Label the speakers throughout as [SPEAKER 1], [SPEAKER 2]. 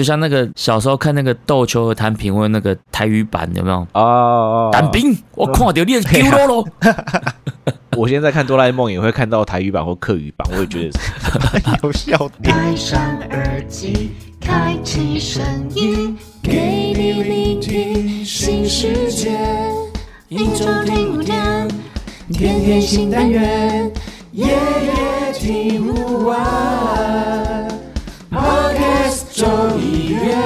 [SPEAKER 1] 就像那个小时候看那个斗球和弹评问那个台语版有没有？
[SPEAKER 2] 哦，
[SPEAKER 1] 单兵，我看到你丢喽喽。
[SPEAKER 2] 我现在看哆啦 A 梦也会看到台语版或客语版，我也觉得 有笑点。
[SPEAKER 3] 戴上耳机，开启声音，给你聆听新世界。一周听五天，天天新单元，夜夜听不完。周一月。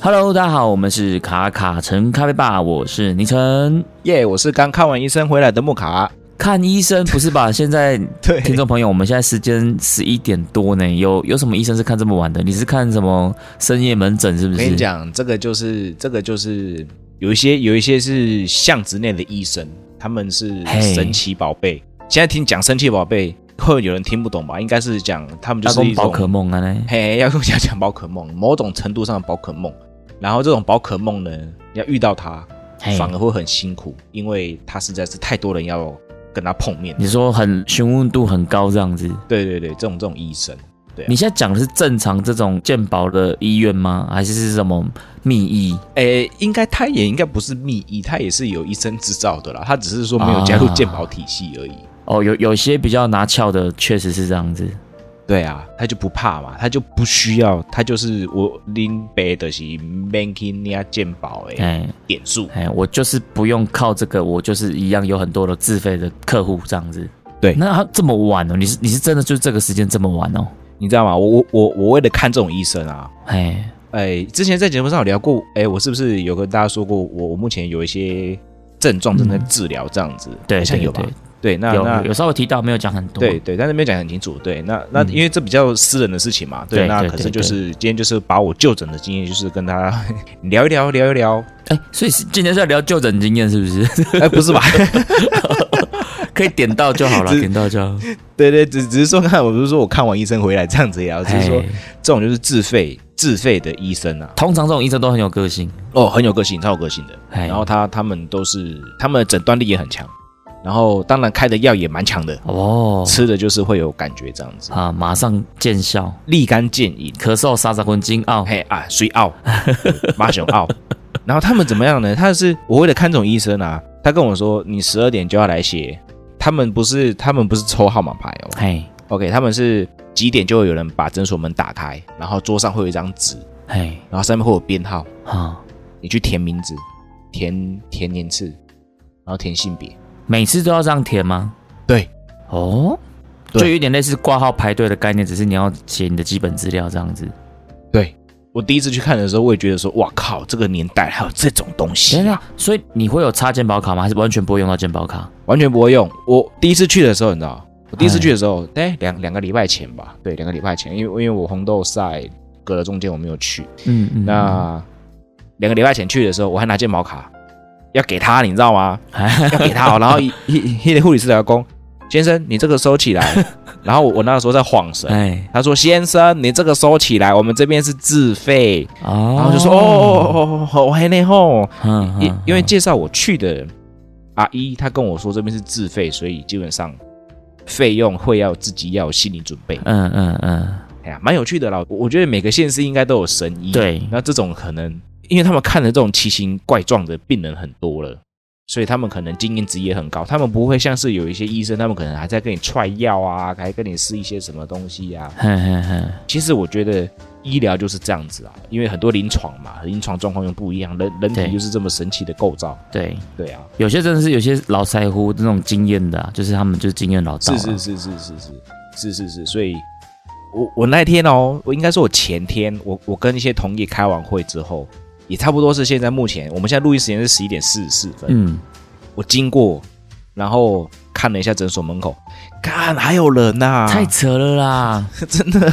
[SPEAKER 1] Hello，大家好，我们是卡卡城咖啡吧，我是倪晨。
[SPEAKER 2] 耶我是刚看完医生回来的木卡。
[SPEAKER 1] 看医生不是吧？现在
[SPEAKER 2] 对
[SPEAKER 1] 听众朋友，我们现在时间十一点多呢，有有什么医生是看这么晚的？你是看什么深夜门诊是不
[SPEAKER 2] 我
[SPEAKER 1] 是？
[SPEAKER 2] 跟你讲，这个就是这个就是有一些有一些是巷子内的医生，他们是神奇宝贝。现在听讲神奇宝贝，会有人听不懂吧？应该是讲他们就是一种
[SPEAKER 1] 宝可梦啊呢？
[SPEAKER 2] 嘿，要用讲讲宝可梦，某种程度上的宝可梦。然后这种宝可梦呢，要遇到它，反而会很辛苦，因为它实在是太多人要跟它碰面。
[SPEAKER 1] 你说很询问度很高这样子？
[SPEAKER 2] 对对对，这种这种医生，对啊
[SPEAKER 1] 你现在讲的是正常这种鉴宝的医院吗？还是是什么秘医？
[SPEAKER 2] 诶，应该他也应该不是秘医，他也是有医生执照的啦，他只是说没有加入
[SPEAKER 1] 啊
[SPEAKER 2] 健保体系而已。
[SPEAKER 1] 哦，有有些比较拿翘的，确实是这样子。
[SPEAKER 2] 对啊，他就不怕嘛，他就不需要，他就是我拎背的是 banking 呀健保诶
[SPEAKER 1] 哎
[SPEAKER 2] 点数。
[SPEAKER 1] 哎，我就是不用靠这个，我就是一样有很多的自费的客户这样子。
[SPEAKER 2] 对
[SPEAKER 1] 那他这么晚哦？你是你是真的就是这个时间这么晚哦？
[SPEAKER 2] 你知道吗？我我我我为了看这种医生啊，
[SPEAKER 1] 哎，
[SPEAKER 2] 哎，之前在节目上有聊过，哎，我是不是有跟大家说过，我我目前有一些症状正在治疗这样子？
[SPEAKER 1] 对
[SPEAKER 2] 好像有吧
[SPEAKER 1] 对？
[SPEAKER 2] 对，那
[SPEAKER 1] 有
[SPEAKER 2] 那
[SPEAKER 1] 有稍微提到，没有讲很多。
[SPEAKER 2] 对对，但是没有讲很清楚。对，那那
[SPEAKER 1] 嗯
[SPEAKER 2] 因为这比较私人的事情嘛，对，
[SPEAKER 1] 对对对
[SPEAKER 2] 那可是就是今天就是把我就诊的经验，就是跟他 聊一聊，聊一聊。
[SPEAKER 1] 哎，所以是今天是要聊就诊经验是不是？
[SPEAKER 2] 哎，不是吧？
[SPEAKER 1] 可以点到就好了，
[SPEAKER 2] 只
[SPEAKER 1] 点到就好。
[SPEAKER 2] 对对，只只是说看，我不是说我看完医生回来这样子呀，只是说
[SPEAKER 1] 哎
[SPEAKER 2] 这种就是自费自费的医生啊，
[SPEAKER 1] 通常这种医生都很有个性。
[SPEAKER 2] 哦，很有个性，超有个性的。
[SPEAKER 1] 哎
[SPEAKER 2] 然后他他们都是他们的诊断力也很强，然后当然开的药也蛮强的，
[SPEAKER 1] 哦，
[SPEAKER 2] 吃的就是会有感觉这样子，
[SPEAKER 1] 啊，马上见效，
[SPEAKER 2] 立竿见影。
[SPEAKER 1] 咳嗽三十分钟哦。
[SPEAKER 2] 嘿啊，水奥，马熊奥。然后他们怎么样呢？他是我为了看这种医生啊，他跟我说你十二点就要来写。他们不是他们不是抽号码牌哦
[SPEAKER 1] 嘿
[SPEAKER 2] ，，OK，他们是几点就会有人把诊所门打开，然后桌上会有一张纸，
[SPEAKER 1] 嘿，
[SPEAKER 2] 然后上面会有编号，
[SPEAKER 1] 哈，
[SPEAKER 2] 你去填名字，填填年次，然后填性别。
[SPEAKER 1] 每次都要这样填吗？
[SPEAKER 2] 对，
[SPEAKER 1] 哦，就有点类似挂号排队的概念，只是你要写你的基本资料这样子。
[SPEAKER 2] 对我第一次去看的时候，我也觉得说，哇靠，这个年代还有这种东西、
[SPEAKER 1] 等等
[SPEAKER 2] 啊，，
[SPEAKER 1] 所以你会有插健保卡吗？还是完全不会用到健保卡？
[SPEAKER 2] 完全不会用。我第一次去的时候，你知道，我第一次
[SPEAKER 1] 哎
[SPEAKER 2] 去的时候，哎，两两个礼拜前吧，对，两个礼拜前，因为因为我红豆赛隔了中间我没有去，
[SPEAKER 1] 嗯嗯，
[SPEAKER 2] 那两个礼拜前去的时候，我还拿健保卡要给他，你知道吗？
[SPEAKER 1] 嗯
[SPEAKER 2] 要给他、哦，然后一一一护理师来讲，先生，你这个收起来。然后我我那个时候在晃神，
[SPEAKER 1] 哎，
[SPEAKER 2] 他说：“先生，你这个收起来，我们这边是自费。”
[SPEAKER 1] 哦，
[SPEAKER 2] 然后就说：“哦哦哦哦，还内吼。”
[SPEAKER 1] 嗯，
[SPEAKER 2] 因
[SPEAKER 1] 嗯
[SPEAKER 2] 因为介绍我去的阿姨，她跟我说这边是自费，所以基本上费用会要自己要有心理准备。
[SPEAKER 1] 嗯嗯嗯，
[SPEAKER 2] 哎呀，蛮有趣的啦。我我觉得每个县市应该都有神医，
[SPEAKER 1] 对
[SPEAKER 2] 那这种可能，因为他们看的这种奇形怪状的病人很多了。所以他们可能经验值也很高，他们不会像是有一些医生，他们可能还在跟你踹药啊，还跟你试一些什么东西啊。其实我觉得医疗就是这样子啊，因为很多临床嘛，临床状况又不一样，人人体就是这么神奇的构造。
[SPEAKER 1] 对，
[SPEAKER 2] 对啊，
[SPEAKER 1] 有些真的是有些老腮乎那种经验的啊，就是他们就是经验老道啊，
[SPEAKER 2] 是是是是是是是是是，所以我我那天哦，我应该说我前天，我我跟一些同业开完会之后，也差不多是现在目前，我们现在录音时间是十一点四十四分，
[SPEAKER 1] 嗯，
[SPEAKER 2] 我经过，然后看了一下诊所门口，看还有人呐、
[SPEAKER 1] 太 扯了啦，
[SPEAKER 2] 真的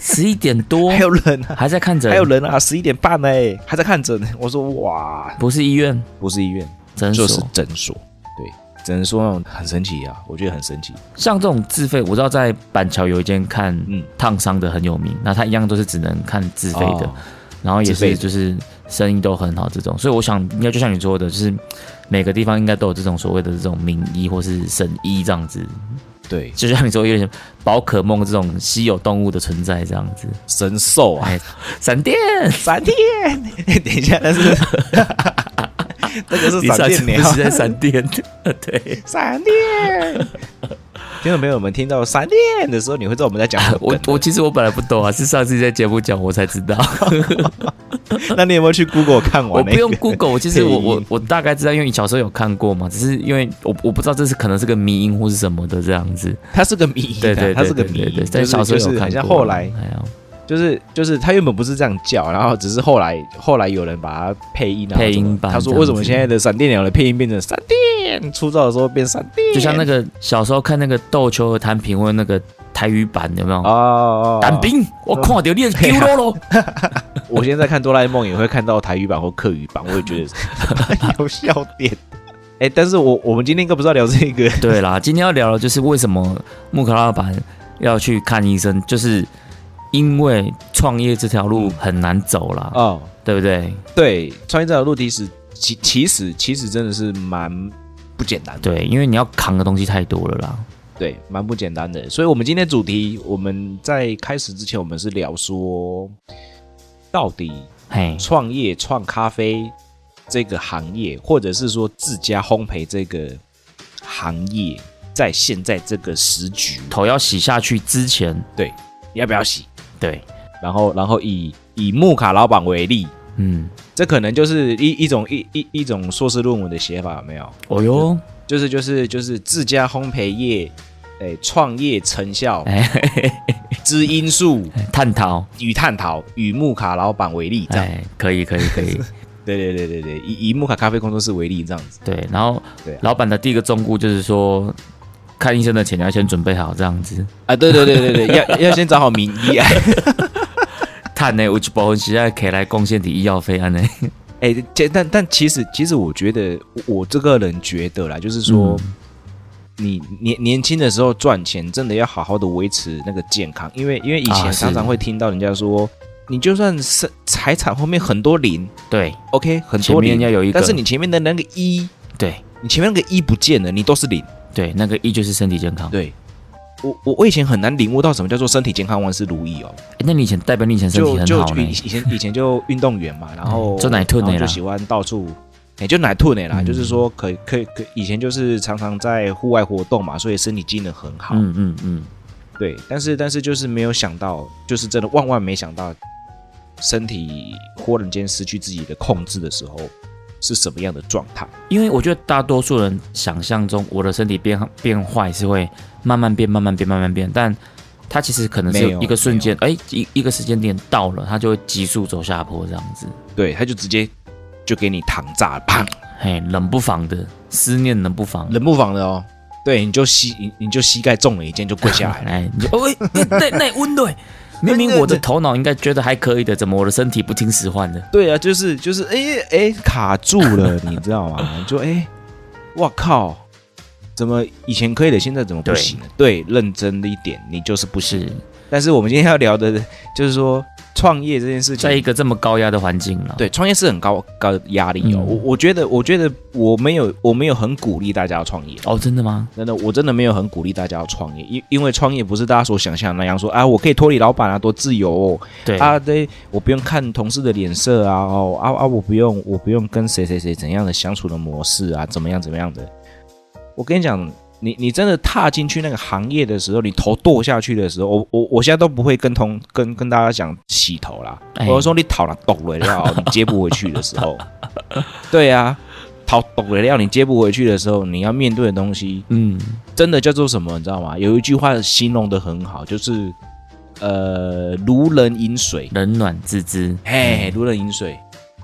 [SPEAKER 1] 十一点多
[SPEAKER 2] 还有人啊，
[SPEAKER 1] 还在看诊，
[SPEAKER 2] 还有人啊，十一点半呢，还在看诊，我说哇，
[SPEAKER 1] 不是医院
[SPEAKER 2] 不是医院，
[SPEAKER 1] 诊所，
[SPEAKER 2] 就是诊所，对，只能说那种很神奇啊，我觉得很神奇，
[SPEAKER 1] 像这种自费，我知道在板桥有一间看
[SPEAKER 2] 嗯
[SPEAKER 1] 烫伤的很有名，那他一样都是只能看自费的，
[SPEAKER 2] 哦
[SPEAKER 1] 然后也是就是生意都很好这种，所以我想应该就像你说的，就是每个地方应该都有这种所谓的这种名医或是神医这样子。
[SPEAKER 2] 对，
[SPEAKER 1] 就像你说，有点宝可梦这种稀有动物的存在这样子。
[SPEAKER 2] 神兽啊，
[SPEAKER 1] 哎，闪电，
[SPEAKER 2] 闪电！等一下，但是 那个是闪电鸟
[SPEAKER 1] 不，是在闪电？对，
[SPEAKER 2] 闪电。听众朋友们听到闪电的时候，你会知道我们在讲什么
[SPEAKER 1] 我我其实我本来不懂啊，是上次在节目讲我才知道。
[SPEAKER 2] 那你有没有去 Google 看完、
[SPEAKER 1] 我不用 Google，其实我我我大概知道，因为你小时候有看过嘛，只是因为我我不知道这是可能是个迷音或是什么的这样子。
[SPEAKER 2] 它是个谜，
[SPEAKER 1] 对对，
[SPEAKER 2] 它是个谜，
[SPEAKER 1] 对，在
[SPEAKER 2] 就是
[SPEAKER 1] 小时候有看过。
[SPEAKER 2] 像后来
[SPEAKER 1] 哎呀，
[SPEAKER 2] 就是就是他原本不是这样叫，然后只是后来后来有人把它配音，然后
[SPEAKER 1] 配音版
[SPEAKER 2] 他说为什么现在的闪电鸟的配音变成闪电，出道的时候变闪电，
[SPEAKER 1] 就像那个小时候看那个斗球和弹平问那个台语版有没有？
[SPEAKER 2] 哦哦，
[SPEAKER 1] 单兵，我 看到你的丢喽喽。
[SPEAKER 2] 我现在看哆啦 A 梦也会看到台语版或客语版，我也觉得 有笑点。哎，但是我我们今天应该不是要聊这个，
[SPEAKER 1] 对啦，今天要聊的就是为什么木克拉板要去看医生，就是因为创业这条路很难走啦，
[SPEAKER 2] 哦，
[SPEAKER 1] 对不对？
[SPEAKER 2] 对，创业这条路其实其其实其实真的是蛮不简单的，
[SPEAKER 1] 对，因为你要扛的东西太多了啦。
[SPEAKER 2] 对，蛮不简单的。所以，我们今天主题，我们在开始之前，我们是聊说，到底
[SPEAKER 1] 嘿，
[SPEAKER 2] 创业创咖啡这个行业，或者是说自家烘焙这个行业，在现在这个时局，
[SPEAKER 1] 头要洗下去之前，对
[SPEAKER 2] 要不要洗？
[SPEAKER 1] 对，
[SPEAKER 2] 然后，然后以以木卡老板为例，
[SPEAKER 1] 嗯，
[SPEAKER 2] 这可能就是一一种一一一种硕士论文的写法，有没有？
[SPEAKER 1] 哦哟，
[SPEAKER 2] 就是就是就是自家烘焙业，哎，创业成效
[SPEAKER 1] 哎，
[SPEAKER 2] 之因素
[SPEAKER 1] 嘿探讨，
[SPEAKER 2] 与探讨，以木卡老板为例，这样。
[SPEAKER 1] 哎，可以，可以，可以，
[SPEAKER 2] 对对对对对，以以木卡咖啡工作室为例，这样子。
[SPEAKER 1] 对。然后
[SPEAKER 2] 对啊
[SPEAKER 1] 老板的第一个忠告就是说，看医生的钱你要先准备好，这样子。
[SPEAKER 2] 啊，对对对对对，要要先找好名医啊。
[SPEAKER 1] 碳呢，有一部分是要可以来贡献点医药费啊呢。
[SPEAKER 2] 哎，这但但其实其实我觉得，我这个人觉得啦，就是说，你年年轻的时候赚钱，真的要好好的维持那个健康，因为因为以前常常会听到人家说，你就算是财产后面很多零
[SPEAKER 1] 对
[SPEAKER 2] ，OK，很多零，
[SPEAKER 1] 要有一个
[SPEAKER 2] 但是你前面的那个一，
[SPEAKER 1] 对
[SPEAKER 2] 你前面那个一不见了，你都是零。
[SPEAKER 1] 对，那个一就是身体健康。
[SPEAKER 2] 对，我我我以前很难领悟到什么叫做身体健康万事如意哦。
[SPEAKER 1] 诶那你以前代表你以前身体
[SPEAKER 2] 就就
[SPEAKER 1] 很好呢
[SPEAKER 2] 以？以前以前就运动员嘛，然后
[SPEAKER 1] 嗯做奶兔呢
[SPEAKER 2] 然后就喜欢到处，哎、就奶兔呢啦，
[SPEAKER 1] 嗯
[SPEAKER 2] 就是说可以可以可以以前就是常常在户外活动嘛，所以身体机能很好，
[SPEAKER 1] 嗯嗯嗯，
[SPEAKER 2] 对，但是但是就是没有想到，就是真的万万没想到，身体忽然间失去自己的控制的时候是什么样的状态？
[SPEAKER 1] 因为我觉得大多数人想象中我的身体变变坏是会慢慢变、慢慢变、慢慢变，但它其实可能是
[SPEAKER 2] 有
[SPEAKER 1] 一个瞬间，哎，一一个时间点到了，它就会急速走下坡这样子。
[SPEAKER 2] 对，他就直接就给你躺炸，砰，
[SPEAKER 1] 嘿，冷不防的思念冷不防，
[SPEAKER 2] 冷不防的哦。对，你就膝你你就膝盖中了一箭就跪下来了。
[SPEAKER 1] 哎，你就哦喂，那那温对，明明我的头脑应该觉得还可以的，怎么我的身体不听使唤的？
[SPEAKER 2] 对啊，就是就是，哎、哎、卡住了，你知道吗？就哎，我、靠，怎么以前可以的，现在怎么不行了？对，认真的一点，你就是不行。
[SPEAKER 1] 是
[SPEAKER 2] 但是我们今天要聊的，就是说创业这件事情。
[SPEAKER 1] 在一个这么高压的环境了，
[SPEAKER 2] 对，创业是很高高的压力哦。
[SPEAKER 1] 嗯
[SPEAKER 2] 我我觉得，我觉得我没有，我没有很鼓励大家要创业。
[SPEAKER 1] 哦，真的吗？
[SPEAKER 2] 真的，我真的没有很鼓励大家要创业，因因为创业不是大家所想象的那样说啊，我可以脱离老板啊，多自由哦，
[SPEAKER 1] 对
[SPEAKER 2] 啊，对，我不用看同事的脸色啊，哦啊啊，我不用，我不用跟谁谁谁怎样的相处的模式啊，怎么样怎么样的。我跟你讲，你你真的踏进去那个行业的时候，你头剁下去的时候，我我我现在都不会跟同跟跟大家讲洗头啦，
[SPEAKER 1] 哎
[SPEAKER 2] 我说你讨了抖了料，你接不回去的时候，对啊，讨抖了料，你接不回去的时候，你要面对的东西，
[SPEAKER 1] 嗯，
[SPEAKER 2] 真的叫做什么？你知道吗？有一句话形容的很好，就是呃，如人饮水。
[SPEAKER 1] 冷暖自知，
[SPEAKER 2] 哎，如人饮水，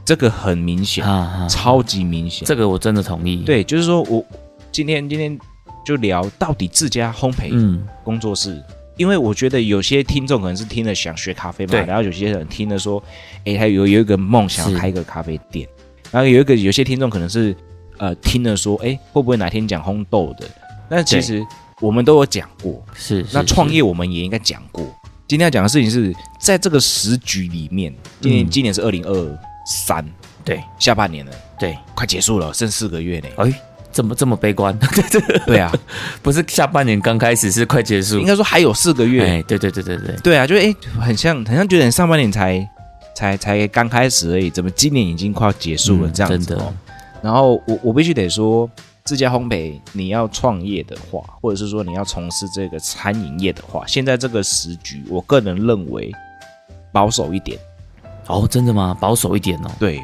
[SPEAKER 2] 这个很明显，
[SPEAKER 1] 啊啊，
[SPEAKER 2] 超级明显。
[SPEAKER 1] 这个我真的同意。，
[SPEAKER 2] 对，就是说我今天今天就聊到底自家烘焙
[SPEAKER 1] 嗯，
[SPEAKER 2] 工作室，因为我觉得有些听众可能是听了想学咖啡嘛，然后有些人听了说，诶，他有有一个梦想要开一个咖啡店，然后有一个有些听众可能是呃听了说，诶，会不会哪天讲烘豆的？那其实我们都有讲过，
[SPEAKER 1] 是是
[SPEAKER 2] 那创业我们也应该讲过。今天要讲的事情是在这个时局里面，今年、
[SPEAKER 1] 嗯。
[SPEAKER 2] 今年是二零二三，
[SPEAKER 1] 对。
[SPEAKER 2] 下半年了，
[SPEAKER 1] 对，
[SPEAKER 2] 快结束了，剩四个月呢。
[SPEAKER 1] 哎，这么这么悲观？
[SPEAKER 2] 对啊，
[SPEAKER 1] 不是下半年刚开始，是快结束
[SPEAKER 2] 应。该说还有四个月。
[SPEAKER 1] 哎，对对对对对，
[SPEAKER 2] 对啊，就哎、很像很像觉得你上半年才才才刚开始而已，怎么今年已经快要结束了、
[SPEAKER 1] 嗯
[SPEAKER 2] 这样子
[SPEAKER 1] 真的
[SPEAKER 2] 哦。然后我我必须得说，自家烘焙你要创业的话，或者是说你要从事这个餐饮业的话，现在这个时局，我个人认为保守一点。
[SPEAKER 1] 哦，真的吗？保守一点哦。
[SPEAKER 2] 对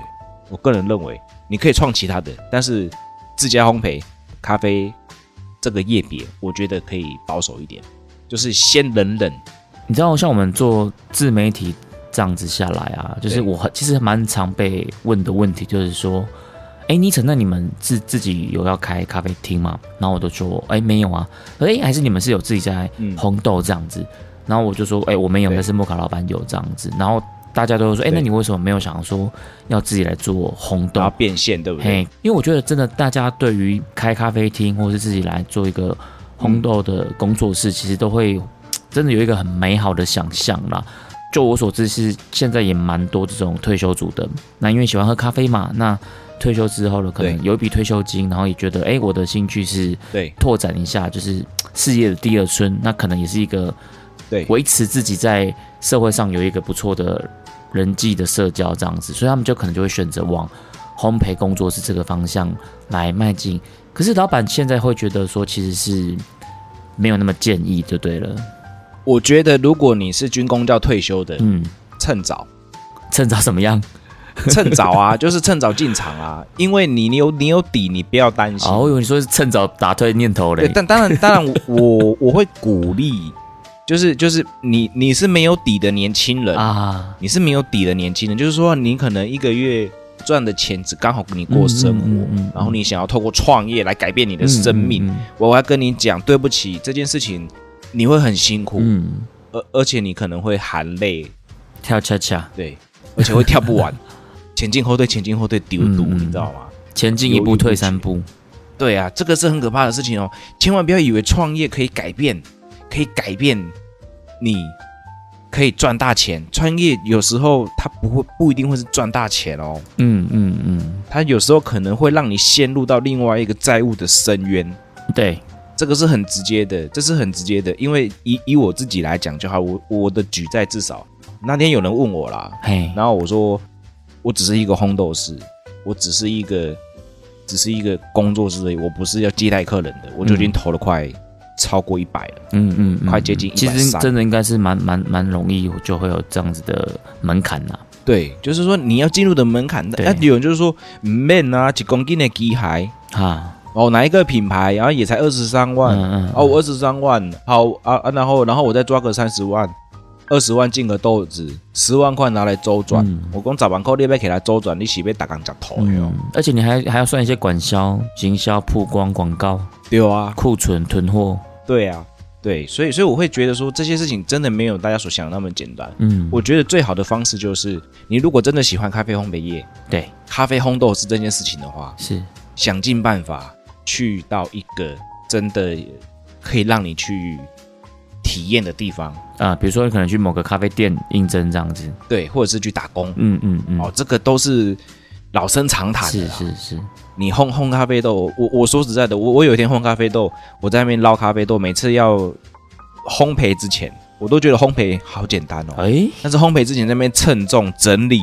[SPEAKER 2] 我个人认为，你可以创其他的，但是自家烘焙咖啡这个业别，我觉得可以保守一点，就是先忍忍。
[SPEAKER 1] 你知道，像我们做自媒体这样子下来啊，就是我很其实蛮常被问的问题，就是说，哎，尼城，那你们自自己有要开咖啡厅吗？然后我就说，哎，没有啊。哎，还是你们是有自己在
[SPEAKER 2] 嗯
[SPEAKER 1] 烘豆这样子？然后我就说，哎，我没有，
[SPEAKER 2] 对
[SPEAKER 1] 但是莫卡老板有这样子。然后大家都会说，哎，
[SPEAKER 2] 对
[SPEAKER 1] 那你为什么没有想说要自己来做烘豆
[SPEAKER 2] 要？变现，对不对？
[SPEAKER 1] 嘿，因为我觉得真的，大家对于开咖啡厅或是自己来做一个烘豆的工作室，其实都会真的有一个很美好的想象啦。就我所知，是现在也蛮多这种退休族的。那因为喜欢喝咖啡嘛，那退休之后呢，可能有一笔退休金，然后也觉得，哎，我的兴趣是
[SPEAKER 2] 对
[SPEAKER 1] 拓展一下，就是事业的第二春，那可能也是一个
[SPEAKER 2] 对
[SPEAKER 1] 维持自己在社会上有一个不错的人际的社交这样子，所以他们就可能就会选择往烘焙工作室这个方向来迈进。可是老板现在会觉得说，其实是没有那么建议，就对了。
[SPEAKER 2] 我觉得如果你是军工教退休的，
[SPEAKER 1] 嗯，
[SPEAKER 2] 趁早，
[SPEAKER 1] 趁早怎么样？
[SPEAKER 2] 趁早啊，就是趁早进场啊，因为你你有你有底，你不要担心。
[SPEAKER 1] 哦，我以为你说是趁早打退念头
[SPEAKER 2] 对，
[SPEAKER 1] 嘞。
[SPEAKER 2] 但当然当然我，我我会鼓励，就是就是你你是没有底的年轻人，
[SPEAKER 1] 啊，
[SPEAKER 2] 你是没有底的年轻人，就是说你可能一个月赚的钱只刚好给你过生活，
[SPEAKER 1] 嗯嗯嗯嗯
[SPEAKER 2] 然后你想要透过创业来改变你的生命，我要跟你讲，对不起，这件事情你会很辛苦，
[SPEAKER 1] 嗯，
[SPEAKER 2] 而而且你可能会含泪，
[SPEAKER 1] 跳恰恰，
[SPEAKER 2] 对，而且会跳不完，前进后退，前进后退丢赌，
[SPEAKER 1] 嗯嗯
[SPEAKER 2] 你知道吗？
[SPEAKER 1] 前进一步退三步。
[SPEAKER 2] 对啊，这个是很可怕的事情哦，千万不要以为创业可以改变，可以改变你，可以赚大钱。创业有时候它不会不一定会是赚大钱哦，
[SPEAKER 1] 嗯嗯嗯，
[SPEAKER 2] 它有时候可能会让你陷入到另外一个债务的深渊。
[SPEAKER 1] 对，
[SPEAKER 2] 这个是很直接的，这是很直接的，因为以以我自己来讲就好，我我的举债至少那天有人问我啦，
[SPEAKER 1] 嘿，
[SPEAKER 2] 然后我说我只是一个烘豆师，我只是一个只是一个工作室而已，我不是要接待客人的，我就已经投了快超过一百了。
[SPEAKER 1] 嗯嗯，嗯
[SPEAKER 2] 快接近
[SPEAKER 1] 其实
[SPEAKER 2] 130
[SPEAKER 1] 真的应该是蛮蛮蛮容易，就会有这样子的门槛呐。
[SPEAKER 2] 对，就是说你要进入的门槛，
[SPEAKER 1] 对。
[SPEAKER 2] 那、有人就是说 man 啊，几公斤的机械？
[SPEAKER 1] 啊，
[SPEAKER 2] 哦，哪一个品牌，然后也才二十三万，
[SPEAKER 1] 嗯嗯，
[SPEAKER 2] 哦，我二十三万，好啊啊，然后然后我再抓个三十万，二十万进个豆子，十万块拿来周转，
[SPEAKER 1] 嗯。
[SPEAKER 2] 我讲十万块你要给他周转，你是被打工吃头的。哦，
[SPEAKER 1] 嗯，而且你还还要算一些管销、行销、曝光、广告、
[SPEAKER 2] 对啊，
[SPEAKER 1] 库存、囤货。
[SPEAKER 2] 对啊，对，所以所以我会觉得说这些事情真的没有大家所想的那么简单。
[SPEAKER 1] 嗯，
[SPEAKER 2] 我觉得最好的方式就是，你如果真的喜欢咖啡烘焙业、
[SPEAKER 1] 对。
[SPEAKER 2] 咖啡烘豆是这件事情的话，
[SPEAKER 1] 是，
[SPEAKER 2] 想尽办法去到一个真的可以让你去体验的地方，
[SPEAKER 1] 啊，比如说你可能去某个咖啡店应征这样子。
[SPEAKER 2] 对，或者是去打工，
[SPEAKER 1] 嗯嗯嗯，
[SPEAKER 2] 哦，这个都是老生常谈的
[SPEAKER 1] 是。是是，
[SPEAKER 2] 你烘烘咖啡豆，我我说实在的，我我有一天烘咖啡豆，我在那边捞咖啡豆，每次要烘焙之前，我都觉得烘焙好简单哦。
[SPEAKER 1] 哎，
[SPEAKER 2] 但是烘焙之前在那边称重整理，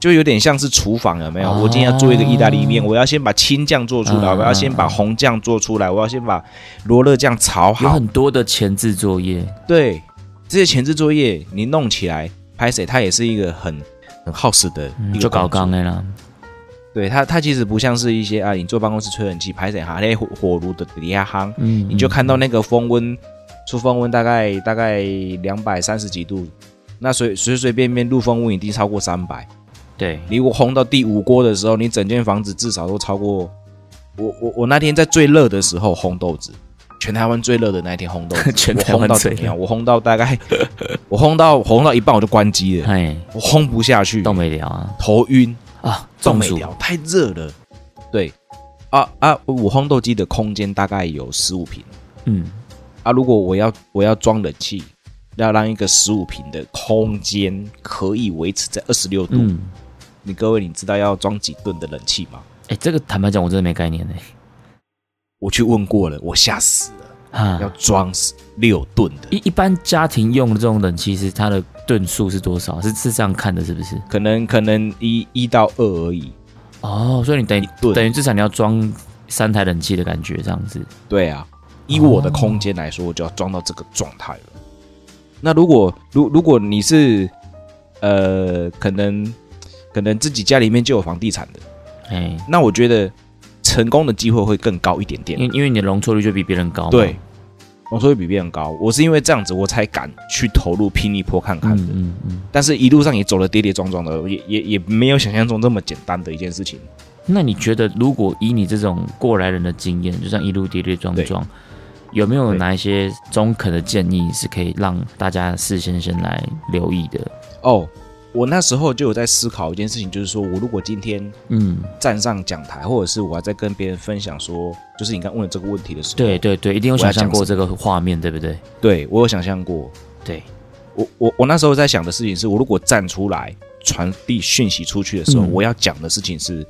[SPEAKER 2] 就有点像是厨房有没有？
[SPEAKER 1] 哦
[SPEAKER 2] 我今天要做一个意大利面，我要先把青酱做出来，
[SPEAKER 1] 嗯
[SPEAKER 2] 我要先把红酱做出来，我要先把罗勒酱炒
[SPEAKER 1] 有
[SPEAKER 2] 好。
[SPEAKER 1] 很多的前置作业。
[SPEAKER 2] 对，这些前置作业你弄起来，拍谁它也是一个很很耗时的
[SPEAKER 1] 嗯
[SPEAKER 2] 一个
[SPEAKER 1] 就搞
[SPEAKER 2] 工作
[SPEAKER 1] 刚的啦，
[SPEAKER 2] 对它，它其实不像是一些啊，你坐办公室吹冷气，拍谁哈那火火炉的底下夯，
[SPEAKER 1] 嗯，
[SPEAKER 2] 你就看到那个风温，出风温大概大概两百三十几度，那随随随便便入风温一定超过三百。
[SPEAKER 1] 对，
[SPEAKER 2] 你如果烘到第五锅的时候，你整间房子至少都超过。我我我那天在最热的时候烘豆子，全台湾最热的那一天烘豆子，
[SPEAKER 1] 全台湾
[SPEAKER 2] 我烘到
[SPEAKER 1] 最
[SPEAKER 2] 怎么样？我烘到大概，我烘到我烘到一半我就关机了，
[SPEAKER 1] 哎，
[SPEAKER 2] 我烘不下去，
[SPEAKER 1] 动没了啊。
[SPEAKER 2] 头晕，
[SPEAKER 1] 啊，中暑，
[SPEAKER 2] 中没了，太热了。对，啊啊，我烘豆机的空间大概有十五平。
[SPEAKER 1] 嗯，
[SPEAKER 2] 啊，如果我要我要装冷气，要让一个十五平的空间可以维持在二十六度，
[SPEAKER 1] 嗯，
[SPEAKER 2] 你各位你知道要装几吨的冷气吗？
[SPEAKER 1] 哎，这个坦白讲，我真的没概念哎。
[SPEAKER 2] 我去问过了，我吓死了，要
[SPEAKER 1] 啊，
[SPEAKER 2] 装六吨的，
[SPEAKER 1] 一一般家庭用的这种冷气是它的吨数是多少？是是这样看的，是不是？
[SPEAKER 2] 可能可能一一到二而已。
[SPEAKER 1] 哦，所以你等于等于至少你要装三台冷气的感觉，这样子。
[SPEAKER 2] 对啊，以我的空间来说，我就要装到这个状态了。那如果如如果你是呃，可能可能自己家里面就有房地产的，
[SPEAKER 1] 哎，
[SPEAKER 2] 那我觉得成功的机会会更高一点点。
[SPEAKER 1] 因为因为你的容错率就比别人高。
[SPEAKER 2] 对，容错率比别人高。我是因为这样子，我才敢去投入拼一波看看的。
[SPEAKER 1] 嗯嗯嗯。
[SPEAKER 2] 但是一路上也走了跌跌撞撞的，也也也没有想象中这么简单的一件事情。
[SPEAKER 1] 那你觉得，如果以你这种过来人的经验，就像一路跌跌撞撞，有没有哪一些中肯的建议是可以让大家事先先来留意的？
[SPEAKER 2] 哦，我那时候就有在思考一件事情，就是说我如果今天
[SPEAKER 1] 嗯，
[SPEAKER 2] 站上讲台，或者是我还在跟别人分享说，就是你刚问了这个问题的时候，
[SPEAKER 1] 对对对，一定有想象
[SPEAKER 2] 讲
[SPEAKER 1] 过这个画面，对不对？
[SPEAKER 2] 对我有想象过。
[SPEAKER 1] 对，
[SPEAKER 2] 我我我那时候在想的事情是，我如果站出来传递讯息出去的时候，
[SPEAKER 1] 嗯。
[SPEAKER 2] 我要讲的事情是，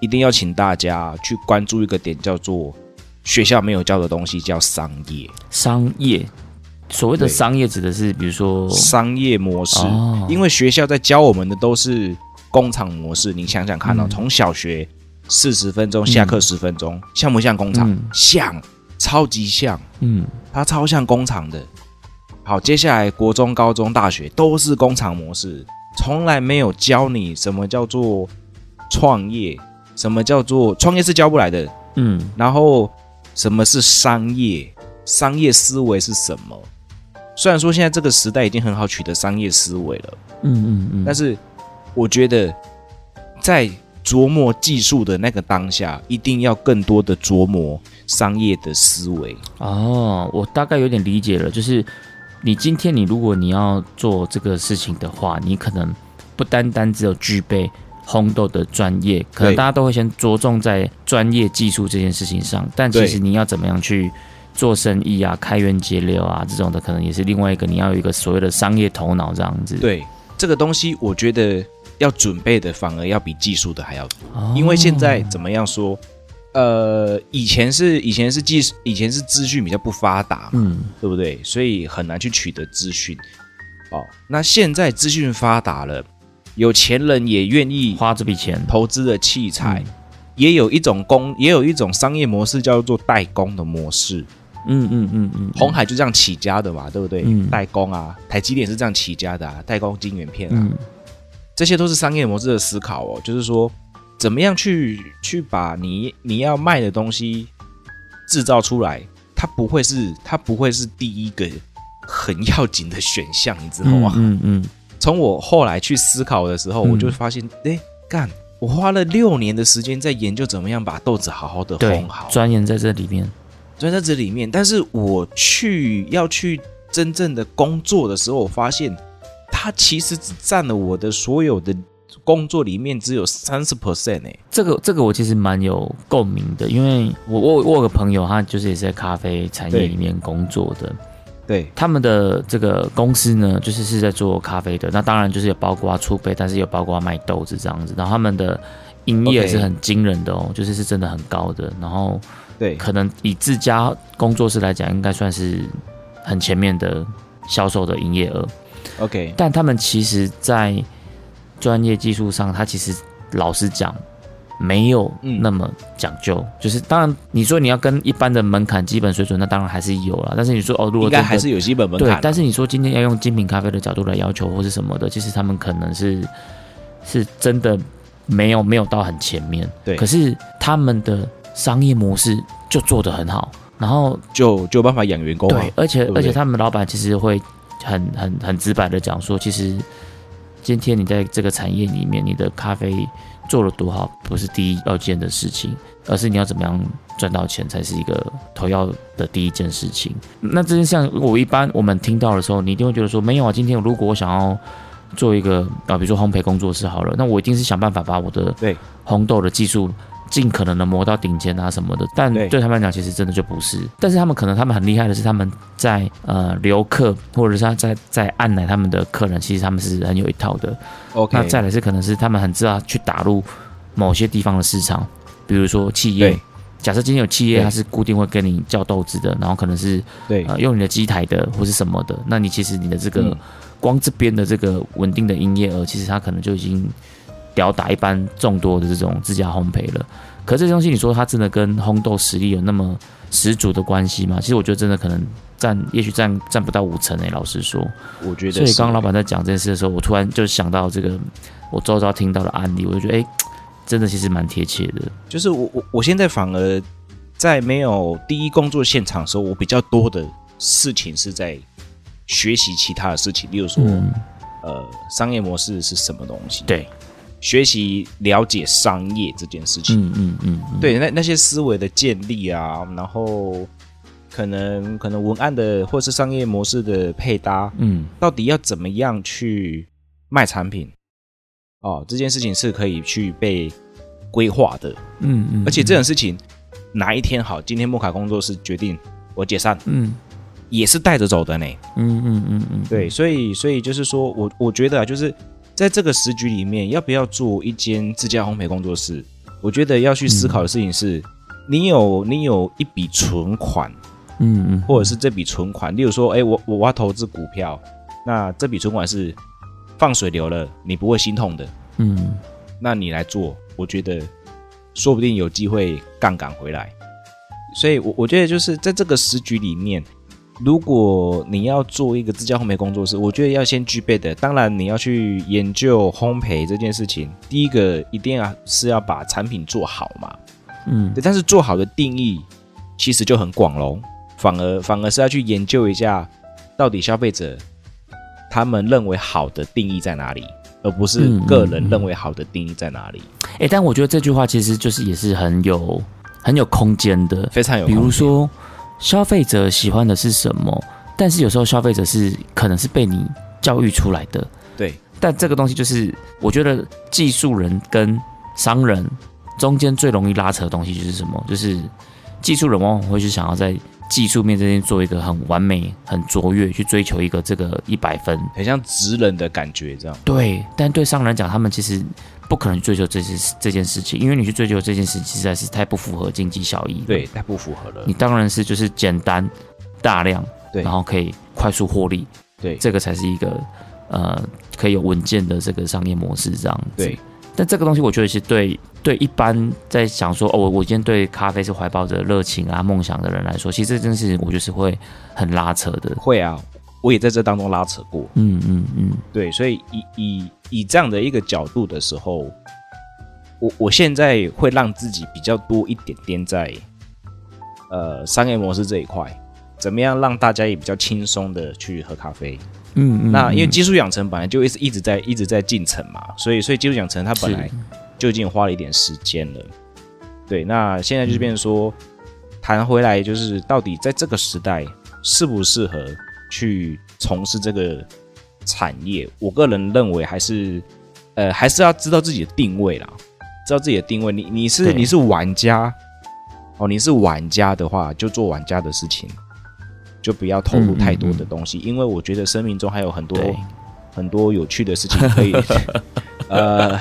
[SPEAKER 2] 一定要请大家去关注一个点，叫做学校没有教的东西，叫商业。
[SPEAKER 1] 商业，所谓的商业指的是，比如说，
[SPEAKER 2] 商业模式。
[SPEAKER 1] 哦
[SPEAKER 2] 因为学校在教我们的都是工厂模式，你想想看哦，
[SPEAKER 1] 嗯
[SPEAKER 2] 从小学四十分钟，下课十分钟，像不像工厂？
[SPEAKER 1] 嗯
[SPEAKER 2] 像，超级像。
[SPEAKER 1] 嗯
[SPEAKER 2] 它超像工厂的。好，接下来国中、高中、大学都是工厂模式，从来没有教你什么叫做创业，什么叫做创业是教不来的。
[SPEAKER 1] 嗯
[SPEAKER 2] 然后什么是商业，商业思维是什么？虽然说现在这个时代已经很好取得商业思维了，
[SPEAKER 1] 嗯嗯嗯，
[SPEAKER 2] 但是我觉得在琢磨技术的那个当下，一定要更多的琢磨商业的思维。
[SPEAKER 1] 哦，我大概有点理解了，就是你今天你如果你要做这个事情的话，你可能不单单只有具备烘豆的专业，可能大家都会先着重在专业技术这件事情上，但其实你要怎么样去做生意啊、开源节流啊这种的，可能也是另外一个你要有一个所谓的商业头脑这样子。，
[SPEAKER 2] 对这个东西，我觉得要准备的反而要比技术的还要多，
[SPEAKER 1] 哦
[SPEAKER 2] 因为现在怎么样说？呃，以前是以前是技术，以前是资讯比较不发达嘛，
[SPEAKER 1] 嗯
[SPEAKER 2] 对不对？所以很难去取得资讯。哦，那现在资讯发达了，有钱人也愿意
[SPEAKER 1] 花这笔钱，
[SPEAKER 2] 投资的器材，
[SPEAKER 1] 嗯
[SPEAKER 2] 也有一种工，也有一种商业模式叫做代工的模式。
[SPEAKER 1] 嗯嗯嗯嗯，
[SPEAKER 2] 红海就这样起家的嘛，对不对？
[SPEAKER 1] 嗯。
[SPEAKER 2] 代工啊，台积电是这样起家的啊，代工晶圆片啊，
[SPEAKER 1] 嗯。
[SPEAKER 2] 这些都是商业模式的思考哦，就是说怎么样去去把你你要卖的东西制造出来，它不会是它不会是第一个很要紧的选项，你知道吗？
[SPEAKER 1] 嗯嗯
[SPEAKER 2] 从我后来去思考的时候，
[SPEAKER 1] 嗯。
[SPEAKER 2] 我就发现，哎、干，我花了六年的时间在研究怎么样把豆子好好的烘好，，
[SPEAKER 1] 钻研在这里面，
[SPEAKER 2] 钻在这里面。但是我去要去真正的工作的时候，我发现它其实只占了我的所有的工作里面只有三十 percent 哎，
[SPEAKER 1] 这个这个我其实蛮有共鸣的，因为我我我有个朋友，他就是也是在咖啡产业
[SPEAKER 2] 对
[SPEAKER 1] 里面工作的，
[SPEAKER 2] 对。
[SPEAKER 1] 他们的这个公司呢，就是是在做咖啡的，那当然就是有包括出杯，但是有包括卖豆子这样子，然后他们的营业是很惊人的哦，就是是真的很高的，然后
[SPEAKER 2] 对
[SPEAKER 1] 可能以自家工作室来讲，应该算是很前面的销售的营业额
[SPEAKER 2] ，，OK，
[SPEAKER 1] 但他们其实，在专业技术上，他其实老实讲，没有
[SPEAKER 2] 嗯
[SPEAKER 1] 那么讲究。就是当然，你说你要跟一般的门槛、基本水准，那当然还是有了。但是你说哦，如果
[SPEAKER 2] 应该还是有基本门槛，，
[SPEAKER 1] 对但是你说今天要用精品咖啡的角度来要求或是什么的，其实他们可能是是真的没有没有到很前面。
[SPEAKER 2] 对
[SPEAKER 1] 可是他们的商业模式就做得很好，然后
[SPEAKER 2] 就就有办法养员工啊
[SPEAKER 1] 对，，而且而且他们老板其实会很很很直白的讲说，其实今天你在这个产业里面，你的咖啡做了多好，不是第一要件的事情，而是你要怎么样赚到钱才是一个头要的第一件事情。那这件事情，我一般我们听到的时候，你一定会觉得说，没有啊，今天如果我想要做一个啊，比如说烘焙工作室好了，那我一定是想办法把我的
[SPEAKER 2] 对
[SPEAKER 1] 烘豆的技术尽可能的磨到顶尖啊什么的。但
[SPEAKER 2] 对
[SPEAKER 1] 对他们来讲，其实真的就不是。但是他们可能他们很厉害的是，他们在呃留客或者是他在在按奶他们的客人，其实他们是很有一套的。
[SPEAKER 2] OK，
[SPEAKER 1] 那再来是可能是他们很知道去打入某些地方的市场，比如说企业，假设今天有企业
[SPEAKER 2] 对
[SPEAKER 1] 它是固定会跟你叫豆子的，然后可能是
[SPEAKER 2] 对
[SPEAKER 1] 呃用你的机台的或是什么的，那你其实你的这个、
[SPEAKER 2] 嗯
[SPEAKER 1] 光这边的这个稳定的营业额，其实它可能就已经吊打一般众多的这种自家烘焙了。可是这东西你说它真的跟烘豆实力有那么十足的关系吗？其实我觉得真的可能占，也许占占不到五成诶、老实说。
[SPEAKER 2] 我觉得
[SPEAKER 1] 所以刚刚老板在讲这件事的时候，我突然就想到这个我周遭听到的案例，我就觉得哎、真的其实蛮贴切的。
[SPEAKER 2] 就是我我我现在反而在没有第一工作现场的时候，我比较多的事情是在学习其他的事情，例如说、
[SPEAKER 1] 嗯，
[SPEAKER 2] 呃商业模式是什么东西，，
[SPEAKER 1] 对，
[SPEAKER 2] 学习了解商业这件事情，
[SPEAKER 1] 嗯嗯嗯，嗯，
[SPEAKER 2] 对，那那些思维的建立啊，然后可能可能文案的或是商业模式的配搭，
[SPEAKER 1] 嗯。
[SPEAKER 2] 到底要怎么样去卖产品？哦，这件事情是可以去被规划的，
[SPEAKER 1] 嗯嗯，
[SPEAKER 2] 而且这种事情哪一天好，今天莫卡工作室决定我解散，
[SPEAKER 1] 嗯。
[SPEAKER 2] 也是带着走的呢。
[SPEAKER 1] 嗯嗯嗯嗯，
[SPEAKER 2] 对，所以所以就是说我我觉得啊，就是在这个时局里面，要不要做一间自家烘焙工作室？我觉得要去思考的事情是，你有你有一笔存款，
[SPEAKER 1] 嗯嗯，
[SPEAKER 2] 或者是这笔存款，例如说，哎，我我要投资股票，那这笔存款是放水流了，你不会心痛的，
[SPEAKER 1] 嗯
[SPEAKER 2] 那你来做，我觉得说不定有机会杠杆回来。所以我，我觉得就是在这个时局里面，如果你要做一个自家烘焙工作室，我觉得要先具备的，当然你要去研究烘焙这件事情。第一个一定要是要把产品做好嘛，
[SPEAKER 1] 嗯
[SPEAKER 2] 对，但是做好的定义其实就很广喽，反而反而是要去研究一下，到底消费者他们认为好的定义在哪里，而不是
[SPEAKER 1] 嗯
[SPEAKER 2] 个人认为好的定义在哪里，
[SPEAKER 1] 哎、但我觉得这句话其实就是也是很有很有空间的。
[SPEAKER 2] 非常有。
[SPEAKER 1] 比如，说，消费者喜欢的是什么，但是有时候消费者是可能是被你教育出来的。
[SPEAKER 2] 对，
[SPEAKER 1] 但这个东西就是，我觉得技术人跟商人中间最容易拉扯的东西就是什么？就是技术人往往会去想要在技术面这边做一个很完美、很卓越，去追求一个这个一百分。
[SPEAKER 2] 很像职人的感觉，这样。
[SPEAKER 1] 对，但对商人来讲，他们其实不可能去追求这件事这件事情，因为你去追求这件事，实在是太不符合经济效益。
[SPEAKER 2] 对，，太不符合了
[SPEAKER 1] 你。当然是就是简单、大量，
[SPEAKER 2] 对
[SPEAKER 1] 然后可以快速获利，
[SPEAKER 2] 对，
[SPEAKER 1] 这个才是一个呃可以有稳健的这个商业模式这样子。
[SPEAKER 2] 对，
[SPEAKER 1] 但这个东西我觉得是对对一般在想说哦，我我今天对咖啡是怀抱着热情啊、梦想的人来说，其实这件事情我觉得是会很拉扯的。
[SPEAKER 2] 会啊，我也在这当中拉扯过。
[SPEAKER 1] 嗯嗯嗯，
[SPEAKER 2] 对，所以以以以这样的一个角度的时候，我我现在会让自己比较多一点点在呃商业模式这一块，怎么样让大家也比较轻松的去喝咖啡。
[SPEAKER 1] 嗯嗯，
[SPEAKER 2] 那因为
[SPEAKER 1] 嗯
[SPEAKER 2] 技术养成本来就一直一直在一直在进程嘛，所以所以技术养成它本来就已经花了一点时间了。对，那现在就是变成说，谈回来就是到底在这个时代适不适合去从事这个产业？我个人认为还是呃还是要知道自己的定位啦，知道自己的定位。你你是你是玩家哦，你是玩家的话，就做玩家的事情，就不要投入太多的东西，因为我觉得生命中还有很多很多有趣的事情可以，呃，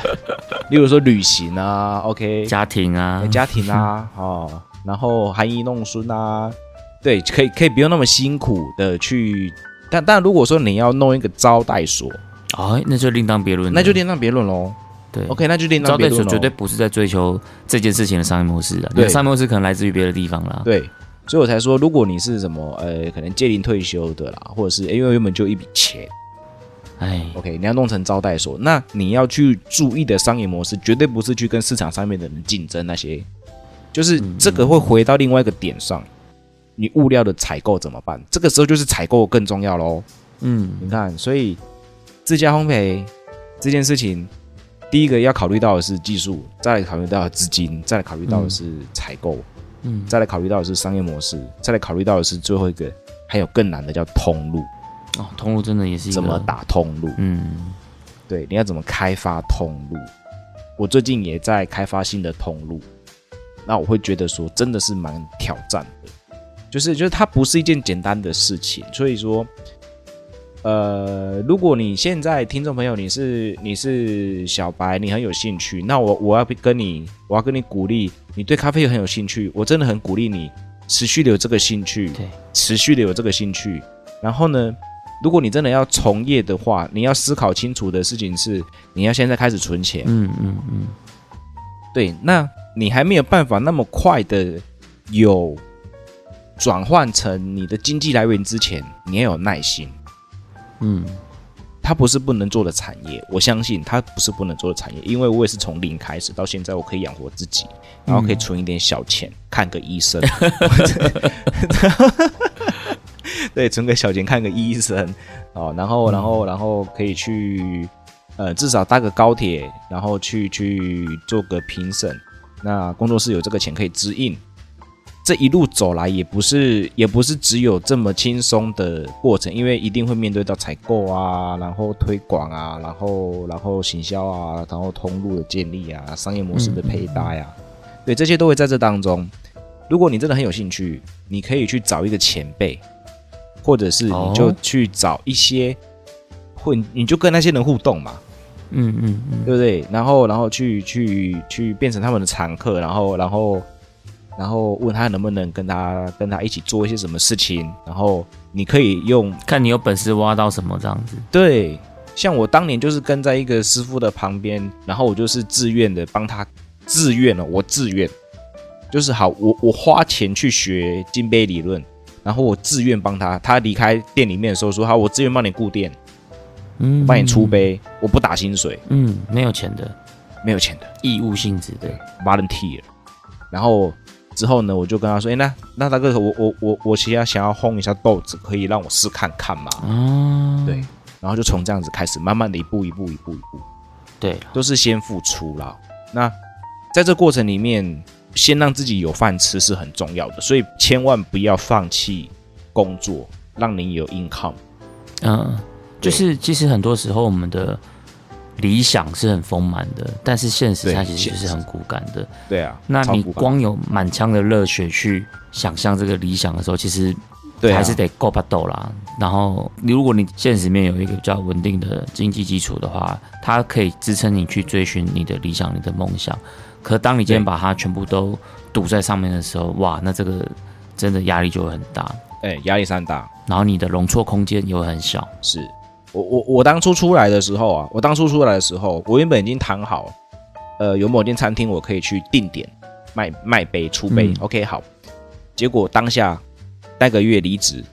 [SPEAKER 2] 例如说旅行啊，OK，
[SPEAKER 1] 家庭啊，
[SPEAKER 2] 家庭啊，哦，然后含饴弄孙啊，对，可以可以不用那么辛苦的去，但但如果说你要弄一个招待所，
[SPEAKER 1] 哦，那就另当别论，
[SPEAKER 2] 那就另当别论喽。
[SPEAKER 1] 对。
[SPEAKER 2] OK，那就另当别论喽。
[SPEAKER 1] 待所绝对不是在追求这件事情的商业模式啊，
[SPEAKER 2] 对。
[SPEAKER 1] 商业模式可能来自于别的地方啦。
[SPEAKER 2] 对，所以我才说，如果你是什么呃，可能届龄退休的啦，或者是因为原本就一笔钱
[SPEAKER 1] 哎
[SPEAKER 2] ，，OK，你要弄成招待所，那你要去注意的商业模式，绝对不是去跟市场上面的人竞争那些，就是这个会回到另外一个点上，你物料的采购怎么办？这个时候就是采购更重要喽。
[SPEAKER 1] 嗯，
[SPEAKER 2] 你看，所以自家烘焙这件事情，第一个要考虑到的是技术，再来考虑到资金，再来考虑到的是采购，
[SPEAKER 1] 嗯
[SPEAKER 2] 再来考虑到的是商业模式，再来考虑到的是最后一个，还有更难的叫通路，
[SPEAKER 1] 哦，通路真的也是一个
[SPEAKER 2] 怎么？打通路？
[SPEAKER 1] 嗯，
[SPEAKER 2] 对，你要怎么开发通路？我最近也在开发新的通路，那我会觉得说真的是蛮挑战的，就是就是它不是一件简单的事情，所以说呃，如果你现在听众朋友你是你是小白，你很有兴趣，那我我要跟你我要跟你鼓励，你对咖啡很有兴趣，我真的很鼓励你持续的有这个兴趣，
[SPEAKER 1] 对，
[SPEAKER 2] 持续的有这个兴趣。然后呢，如果你真的要从业的话，你要思考清楚的事情是，你要现在开始存钱。
[SPEAKER 1] 嗯嗯嗯，
[SPEAKER 2] 对，那你还没有办法那么快的有转换成你的经济来源之前，你要有耐心。
[SPEAKER 1] 嗯，
[SPEAKER 2] 它不是不能做的产业，我相信它不是不能做的产业，因为我也是从零开始到现在，我可以养活自己，然后可以存一点小钱，看个医生，对，存个小钱看个医生，哦，然后然后然后可以去，呃，至少搭个高铁，然后去去做个评审，那工作室有这个钱可以支应。这一路走来也不是也不是只有这么轻松的过程，因为一定会面对到采购啊，然后推广啊，然后然后行销啊，然后通路的建立啊，商业模式的配搭呀，对，这些都会在这当中。如果你真的很有兴趣，你可以去找一个前辈，或者是你就去找一些混，你就跟那些人互动嘛，
[SPEAKER 1] 嗯嗯嗯，
[SPEAKER 2] 对不对？然后然后去去去变成他们的常客，然后然后。然后问他能不能跟他跟他一起做一些什么事情，然后你可以用
[SPEAKER 1] 看你有本事挖到什么这样子。
[SPEAKER 2] 对，像我当年就是跟在一个师傅的旁边，然后我就是自愿的帮他，自愿了，我自愿，就是好，我我花钱去学金杯理论，然后我自愿帮他，他离开店里面的时候说好，我自愿帮你顾店，
[SPEAKER 1] 嗯，
[SPEAKER 2] 帮你出杯，我不打薪水，
[SPEAKER 1] 嗯，没有钱的，
[SPEAKER 2] 没有钱的，
[SPEAKER 1] 义务性质的
[SPEAKER 2] ，volunteer，然后。之后呢，我就跟他说：“哎，那那大哥，我我我我其实想要烘一下豆子，可以让我试看看嘛？”
[SPEAKER 1] 哦，
[SPEAKER 2] 对，然后就从这样子开始，慢慢的一步一步一步一步，
[SPEAKER 1] 对，
[SPEAKER 2] 都是先付出啦。那在这过程里面，先让自己有饭吃是很重要的，所以千万不要放弃工作，让你有 income。
[SPEAKER 1] 嗯，就是其实很多时候我们的。理想是很丰满的，但是现实它其实就是很骨感的。
[SPEAKER 2] 对啊，
[SPEAKER 1] 那你光有满腔的热血去想象这个理想的时候，其实还是得够把斗啦。然后，如果你现实面有一个比较稳定的经济基础的话，它可以支撑你去追寻你的理想、你的梦想。可当你今天把它全部都堵在上面的时候，哇，那这个真的压力就会很大。
[SPEAKER 2] 哎，压力山大，
[SPEAKER 1] 然后你的容错空间又很小。
[SPEAKER 2] 是。我我我当初出来的时候啊，我当初出来的时候，我原本已经谈好，呃，有某间餐厅我可以去定点卖卖杯出杯，OK 好。结果当下那个月离职，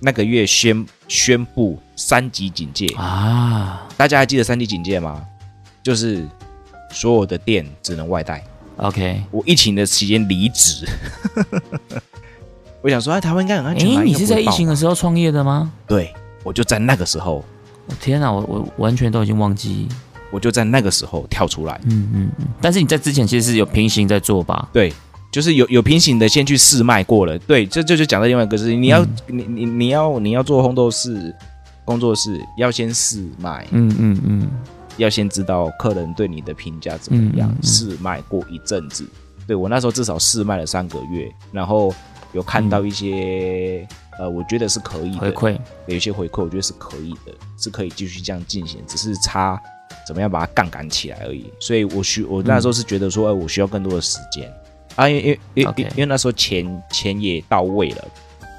[SPEAKER 2] 那个月宣宣布三级警戒
[SPEAKER 1] 啊！
[SPEAKER 2] 大家还记得三级警戒吗？就是所有的店只能外带。
[SPEAKER 1] OK，
[SPEAKER 2] 我疫情的期间离职，我想说，哎，台湾应该很安全。
[SPEAKER 1] 哎，你是在疫情的时候创业的吗？
[SPEAKER 2] 对，我就在那个时候。
[SPEAKER 1] 天哪，我我完全都已经忘记，
[SPEAKER 2] 我就在那个时候跳出来。
[SPEAKER 1] 嗯嗯嗯。但是你在之前其实是有平行在做吧？
[SPEAKER 2] 对，就是有有平行的先去试卖过了。对，这这就讲到另外一个事情，你要你你你要你要做烘豆室工作室，要先试卖。
[SPEAKER 1] 嗯嗯嗯。
[SPEAKER 2] 要先知道客人对你的评价怎么样，试卖过一阵子。对我那时候至少试卖了三个月，然后有看到一些。呃，我觉得是可以的。
[SPEAKER 1] 回馈，
[SPEAKER 2] 有一些回馈，我觉得是可以的，是可以继续这样进行，只是差怎么样把它杠杆起来而已。所以我需我那时候是觉得说，哎，我需要更多的时间。啊，因为因为因为因为那时候钱钱也到位了，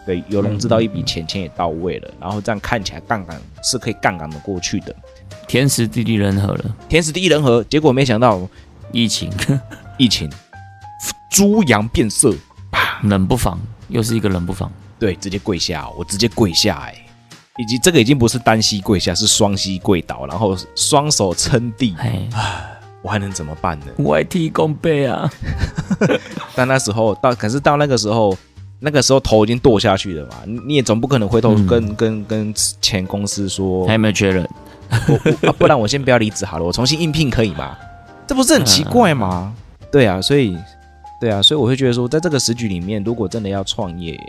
[SPEAKER 2] 对，有融资到一笔钱，钱也到位了，然后这样看起来杠杆是可以杠杆的过去的，
[SPEAKER 1] 天时地利人和了，
[SPEAKER 2] 天时地利人和，结果没想到
[SPEAKER 1] 疫情。
[SPEAKER 2] 疫情，猪羊变色，
[SPEAKER 1] 冷不防又是一个冷不防。
[SPEAKER 2] 对，直接跪下，我直接跪下，哎，以及这个已经不是单膝跪下，是双膝跪倒，然后双手撑地，
[SPEAKER 1] 哎，
[SPEAKER 2] 我还能怎么办呢？
[SPEAKER 1] 外踢弓背啊！
[SPEAKER 2] 但那时候到，可是到那个时候，那个时候头已经剁下去了嘛，你也总不可能回头跟跟跟前公司说
[SPEAKER 1] 还有没有确认？
[SPEAKER 2] 不然我先不要离职好了，我重新应聘可以吗？这不是很奇怪吗？对啊，所以对啊，所以我会觉得说，在这个时局里面，如果真的要创业。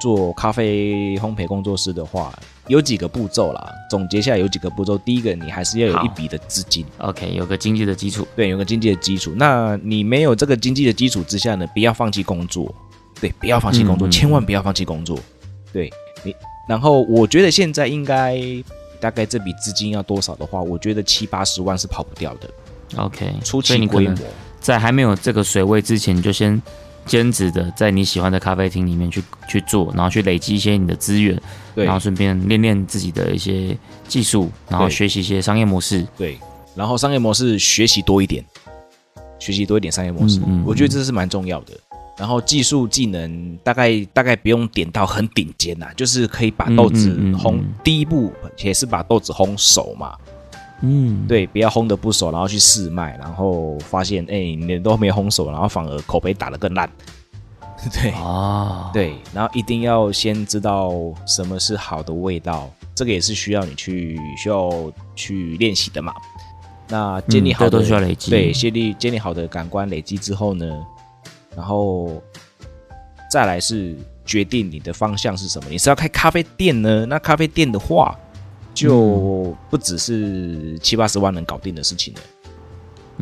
[SPEAKER 2] 做咖啡烘焙工作室的话，有几个步骤啦。总结下来有几个步骤。第一个，你还是要有一笔的资金
[SPEAKER 1] ，OK，有个经济的基础。
[SPEAKER 2] 对，有个经济的基础。那你没有这个经济的基础之下呢，不要放弃工作。对，不要放弃工作，千万不要放弃工作。对你，然后我觉得现在应该大概这笔资金要多少的话，我觉得七八十万是跑不掉的
[SPEAKER 1] ，OK，
[SPEAKER 2] 初期规模。
[SPEAKER 1] 在还没有这个水位之前，就先兼职的在你喜欢的咖啡厅里面去去做，然后去累积一些你的资源，
[SPEAKER 2] 对。
[SPEAKER 1] 然后顺便练练自己的一些技术，然后学习一些商业模式。
[SPEAKER 2] 对，然后商业模式学习多一点，学习多一点商业模式，
[SPEAKER 1] 嗯嗯
[SPEAKER 2] 我觉得这是蛮重要的。然后技术技能大概大概不用点到很顶尖呐、就是可以把豆子
[SPEAKER 1] 嗯嗯嗯
[SPEAKER 2] 烘。
[SPEAKER 1] 嗯。
[SPEAKER 2] 第一步也是把豆子烘熟嘛，
[SPEAKER 1] 嗯，
[SPEAKER 2] 对，不要烘的不熟，然后去试卖，然后发现哎、你都没烘熟，然后反而口碑打得更烂。对
[SPEAKER 1] 啊，
[SPEAKER 2] 对，然后一定要先知道什么是好的味道，这个也是需要你去需要去练习的嘛。那建立
[SPEAKER 1] 嗯
[SPEAKER 2] 好的、
[SPEAKER 1] 这都需要累积
[SPEAKER 2] 对，建立建立好的感官累积之后呢，然后再来是决定你的方向是什么。你是要开咖啡店呢？那咖啡店的话，就不只是七八十万能搞定的事情了。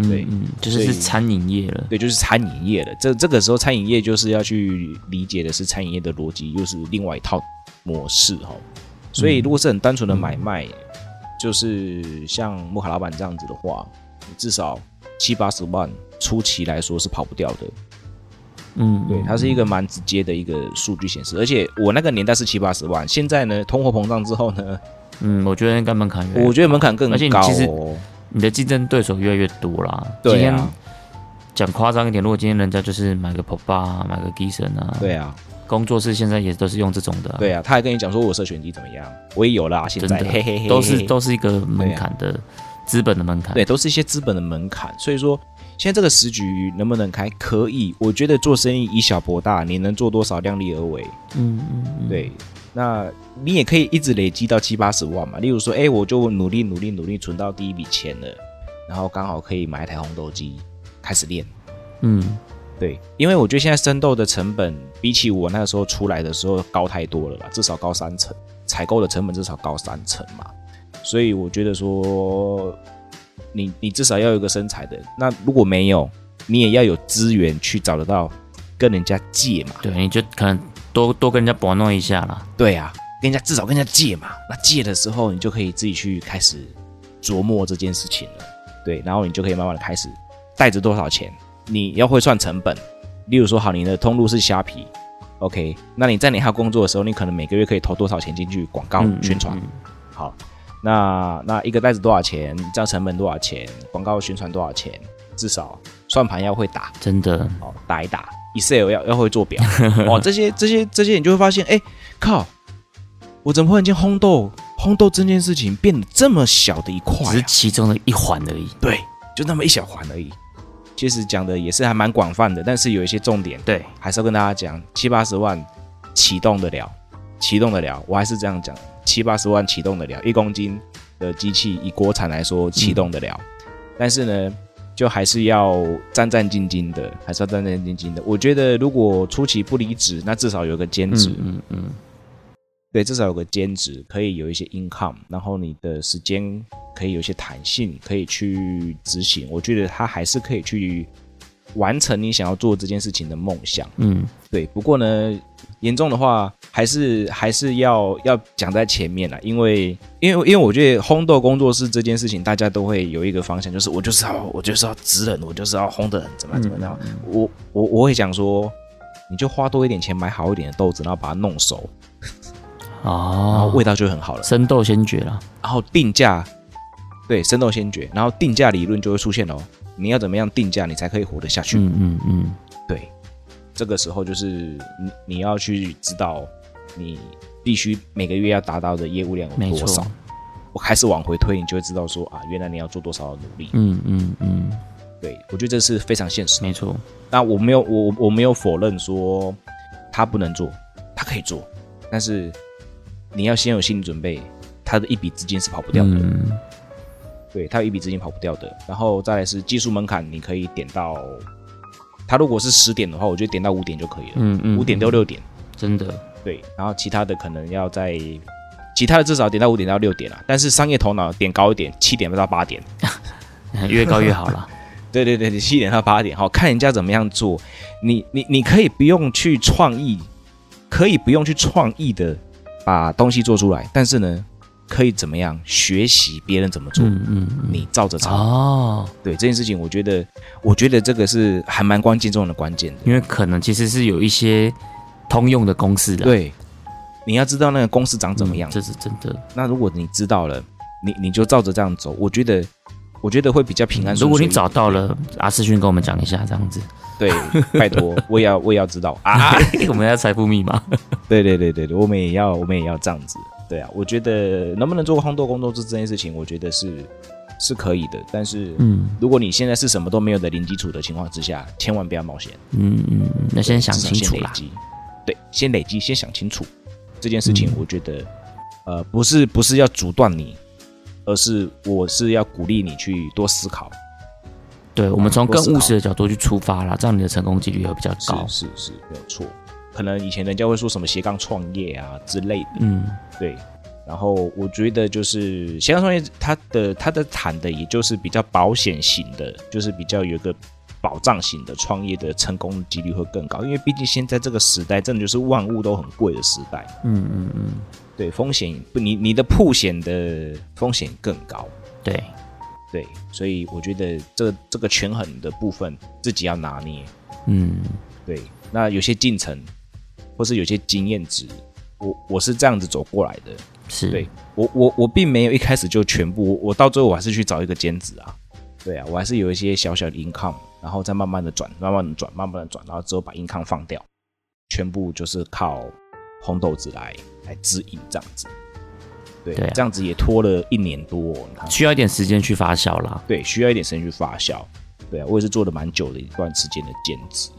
[SPEAKER 2] 对
[SPEAKER 1] 嗯嗯，就是是餐饮业了。
[SPEAKER 2] 对，就是餐饮业了。这这个时候，餐饮业就是要去理解的是餐饮业的逻辑，又是另外一套模式哈。所以，如果是很单纯的买卖，就是像木卡老板这样子的话，你至少七八十万初期来说是跑不掉的。
[SPEAKER 1] 嗯，
[SPEAKER 2] 对，它是一个蛮直接的一个数据显示。而且我那个年代是七八十万，现在呢，通货膨胀之后呢，
[SPEAKER 1] 嗯，我觉得应该门槛越来越
[SPEAKER 2] 我觉得门槛更
[SPEAKER 1] 而且你
[SPEAKER 2] 高
[SPEAKER 1] 其实
[SPEAKER 2] 哦。
[SPEAKER 1] 你的竞争对手越来越多啦。
[SPEAKER 2] 对
[SPEAKER 1] 今天
[SPEAKER 2] 啊，
[SPEAKER 1] 讲夸张一点，如果今天人家就是买个 Pop 啊，买个 Gison 啊，
[SPEAKER 2] 对啊，
[SPEAKER 1] 工作室现在也都是用这种的、啊，
[SPEAKER 2] 对啊，他还跟你讲说我社群机怎么样，我也有啦，现在嘿嘿嘿，
[SPEAKER 1] 都是都是一个门槛的资本的门槛。
[SPEAKER 2] 对，都是一些资本的门槛。所以说，现在这个时局能不能开？可以，我觉得做生意以小博大，你能做多少，量力而为。
[SPEAKER 1] 嗯嗯嗯，
[SPEAKER 2] 对，那你也可以一直累积到七八十万嘛。例如说，哎，我就努力努力努力存到第一笔钱了，然后刚好可以买一台红豆机，开始练。
[SPEAKER 1] 嗯
[SPEAKER 2] 对，因为我觉得现在生豆的成本比起我那个时候出来的时候高太多了啦，至少高三成，采购的成本至少高三成嘛。所以我觉得说，你你至少要有一个身材的，那如果没有，你也要有资源去找得到跟人家借嘛。
[SPEAKER 1] 对，你就可能多多跟人家玩弄一下啦。
[SPEAKER 2] 对啊，跟人家至少跟人家借嘛。那借的时候，你就可以自己去开始琢磨这件事情了。对，然后你就可以慢慢的开始带着多少钱，你要会算成本。例如说，好，你的通路是虾皮，OK，那你在你还工作的时候，你可能每个月可以投多少钱进去广告
[SPEAKER 1] 嗯
[SPEAKER 2] 宣传？
[SPEAKER 1] 嗯嗯
[SPEAKER 2] 好，那那一个袋子多少钱？这样成本多少钱？广告宣传多少钱？至少算盘要会打，
[SPEAKER 1] 真的，
[SPEAKER 2] 哦，打一打，Excel 要要会做表，哦，这些这些这些，你就会发现，哎，靠，我怎么忽然间烘豆烘豆这件事情变得这么小的一块、
[SPEAKER 1] 只是
[SPEAKER 2] 啊？
[SPEAKER 1] 其中的一环而已。
[SPEAKER 2] 对，就那么一小环而已。其实讲的也是还蛮广泛的，但是有一些重点，
[SPEAKER 1] 对，
[SPEAKER 2] 还是要跟大家讲，七八十万启动得了，启动得了，我还是这样讲，七八十万启动得了，一公斤的机器以国产来说启动得了，但是呢，就还是要战战兢兢的，还是要战战兢兢的。我觉得如果初期不离职，那至少有个兼职，
[SPEAKER 1] 嗯嗯嗯，
[SPEAKER 2] 对，至少有个兼职，可以有一些 income，然后你的时间可以有一些弹性，可以去执行。我觉得他还是可以去完成你想要做这件事情的梦想。
[SPEAKER 1] 嗯，
[SPEAKER 2] 对，不过呢，严重的话还是还是要要讲在前面啦，因为因为因为我觉得烘豆工作室这件事情，大家都会有一个方向，就是我就是要我就是要直人，我就是要烘的很怎么样怎么样。我我我会讲说，你就花多一点钱买好一点的豆子，然后把它弄熟，然后
[SPEAKER 1] 哦，
[SPEAKER 2] 味道就很好了。
[SPEAKER 1] 生豆先决了。
[SPEAKER 2] 然后定价，对，生豆先决，然后定价理论就会出现哦。你要怎么样定价，你才可以活得下去？
[SPEAKER 1] 嗯嗯嗯，
[SPEAKER 2] 对，这个时候就是你你要去知道，你必须每个月要达到的业务量有多少。。我开始往回推，你就会知道说啊，原来你要做多少的努力。
[SPEAKER 1] 嗯嗯嗯，
[SPEAKER 2] 对我觉得这是非常现实。
[SPEAKER 1] 没错。
[SPEAKER 2] 那我没有我我没有否认说他不能做，他可以做，但是你要先有心理准备，他的一笔资金是跑不掉的。
[SPEAKER 1] 嗯
[SPEAKER 2] 对，他有一笔资金跑不掉的。然后再来是技术门槛，你可以点到，它如果是十点的话，我觉得点到五点就可以了，
[SPEAKER 1] 嗯嗯，
[SPEAKER 2] 五点到六点。
[SPEAKER 1] 真的。
[SPEAKER 2] 对，然后其他的可能要在，其他的至少点到五点到六点啊。但是商业头脑点高一点，七点到八点。
[SPEAKER 1] 越高越好了。
[SPEAKER 2] 对对对，七点到八点，好看人家怎么样做。你你你可以不用去创意，可以不用去创意的把东西做出来，但是呢，可以怎么样学习别人怎么做，
[SPEAKER 1] 嗯嗯嗯，
[SPEAKER 2] 你照着抄。
[SPEAKER 1] 哦，
[SPEAKER 2] 对这件事情，我觉得，我觉得这个是还蛮关键重要的关键的。
[SPEAKER 1] 因为可能其实是有一些通用的公式的，
[SPEAKER 2] 对，你要知道那个公式长怎么样。
[SPEAKER 1] 嗯这是真的。
[SPEAKER 2] 那如果你知道了，你你就照着这样走，我觉得，我觉得会比较平安。
[SPEAKER 1] 如果你找到了，阿世勋跟我们讲一下，这样子，
[SPEAKER 2] 对，拜托，我也要我也要知道啊。
[SPEAKER 1] 我们要财富密码。
[SPEAKER 2] 对对对对对，我们也要我们也要这样子。对啊，我觉得能不能做个烘豆工作室这件事情，我觉得是是可以的。但是，
[SPEAKER 1] 嗯
[SPEAKER 2] 如果你现在是什么都没有的零基础的情况之下，千万不要冒险。
[SPEAKER 1] 嗯嗯，那先想清楚啦。
[SPEAKER 2] 先累积。对，先累积，先想清楚这件事情
[SPEAKER 1] 嗯。
[SPEAKER 2] 我觉得，呃，不是不是要阻断你，而是我是要鼓励你去多思考。
[SPEAKER 1] 对，我们从更务实的角度去出发啦，这样你的成功几率会比较高。
[SPEAKER 2] 是是是，没有错。可能以前人家会说什么斜杠创业啊之类的，
[SPEAKER 1] 嗯。
[SPEAKER 2] 对。然后我觉得就是斜杠创业，它的它的谈的也就是比较保险型的，就是比较有一个保障型的创业的成功几率会更高，因为毕竟现在这个时代真的就是万物都很贵的时代，
[SPEAKER 1] 嗯嗯嗯，
[SPEAKER 2] 对风险不你你的铺险的风险更高，
[SPEAKER 1] 对，
[SPEAKER 2] 对，所以我觉得这这个权衡的部分自己要拿捏，
[SPEAKER 1] 嗯。
[SPEAKER 2] 对，那有些进程或是有些经验值，我我是这样子走过来的，
[SPEAKER 1] 是，
[SPEAKER 2] 对我我我并没有一开始就全部，我我到最后我还是去找一个兼职啊，对啊，我还是有一些小小的 income，然后再慢慢的转，慢慢的转，慢慢的转，然后之后把 income 放掉，全部就是靠红豆子来来指引这样子，对，
[SPEAKER 1] 对啊
[SPEAKER 2] 这样子也拖了一年多、你看，
[SPEAKER 1] 需要一点时间去发酵啦。
[SPEAKER 2] 对，需要一点时间去发酵，对啊，我也是做了蛮久的一段时间的兼职，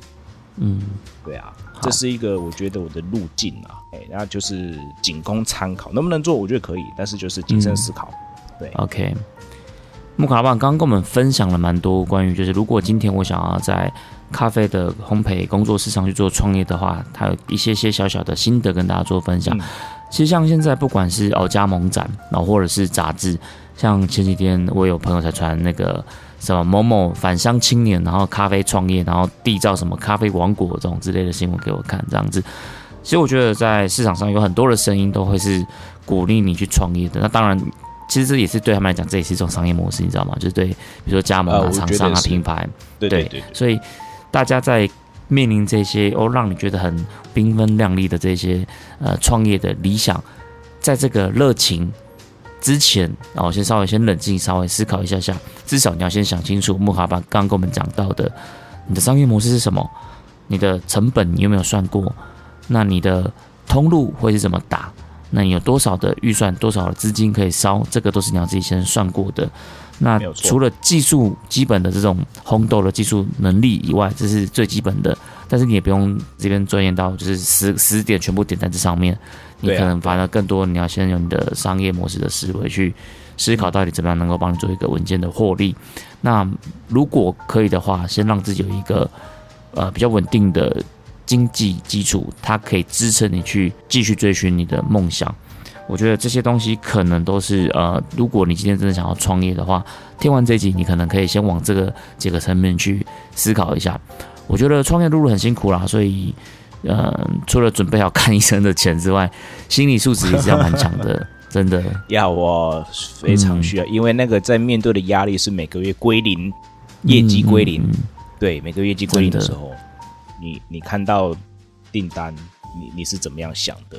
[SPEAKER 1] 嗯，
[SPEAKER 2] 对啊，这是一个我觉得我的路径啊，哎，然后就是仅供参考，能不能做我觉得可以，但是就是谨慎思考。对
[SPEAKER 1] ，OK，木卡老板刚刚跟我们分享了蛮多关于，就是如果今天我想要在咖啡的烘焙工作室上去做创业的话，他有一些些小小的心得跟大家做分享。
[SPEAKER 2] 嗯。
[SPEAKER 1] 其实像现在不管是哦加盟展，然后或者是杂志，像前几天我有朋友才传那个什么某某返乡青年，然后咖啡创业，然后缔造什么咖啡王国这种之类的新闻给我看，这样子。其实我觉得在市场上有很多的声音都会是鼓励你去创业的。那当然，其实这也是对他们来讲，这也是一种商业模式，你知道吗？就是对，比如说加盟啊、厂商啊、品牌，
[SPEAKER 2] 对对对，
[SPEAKER 1] 所以大家在面临这些哦，让你觉得很缤纷亮丽的这些呃创业的理想，在这个热情之前，然后先稍微先冷静，稍微思考一下下，至少你要先想清楚木卡巴刚刚跟我们讲到的，你的商业模式是什么，你的成本你有没有算过？那你的通路会是怎么打？那你有多少的预算，多少的资金可以烧？这个都是你要自己先算过的。那除了技术基本的这种烘豆的技术能力以外，这是最基本的。但是你也不用这边钻研到就是十十点全部点在这上面，你可能反而更多你要先用你的商业模式的思维去思考到底怎么样能够帮你做一个稳健的获利。那如果可以的话，先让自己有一个呃比较稳定的经济基础，它可以支撑你去继续追寻你的梦想。我觉得这些东西可能都是呃，如果你今天真的想要创业的话，听完这集，你可能可以先往这个几个层面去思考一下。我觉得创业路路很辛苦啦，所以呃，除了准备好看医生的钱之外，心理素质也是要蛮强的，真的。
[SPEAKER 2] 要我非常需要，因为那个在面对的压力是每个月归零，业绩归零，对，每个月业绩归零的时候，你你看到订单，你你是怎么样想的？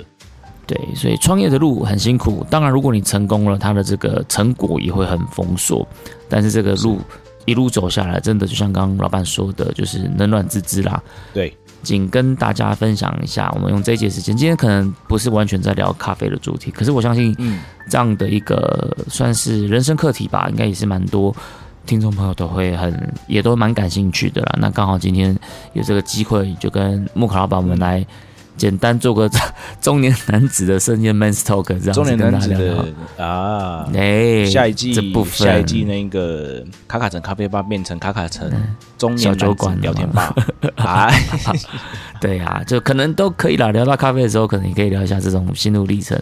[SPEAKER 1] 对，所以创业的路很辛苦。当然，如果你成功了，它的这个成果也会很丰硕。但是这个路一路走下来，真的就像刚刚老板说的，就是冷暖自知啦。
[SPEAKER 2] 对，
[SPEAKER 1] 仅跟大家分享一下，我们用这一节时间，今天可能不是完全在聊咖啡的主题，可是我相信
[SPEAKER 2] 嗯，
[SPEAKER 1] 这样的一个算是人生课题吧，应该也是蛮多听众朋友都会很也都蛮感兴趣的啦。那刚好今天有这个机会，就跟木卡老板我们来简单做个 中年男子的盛宴 man's talk 这样
[SPEAKER 2] 中年男子啊，
[SPEAKER 1] 哎，
[SPEAKER 2] 下一季
[SPEAKER 1] 这部分。
[SPEAKER 2] 下一季那个卡卡城咖啡吧变成卡卡城中年
[SPEAKER 1] 小酒馆
[SPEAKER 2] 聊天吧，哎，
[SPEAKER 1] 对啊，就可能都可以啦。聊到咖啡的时候，可能也可以聊一下这种心路历程。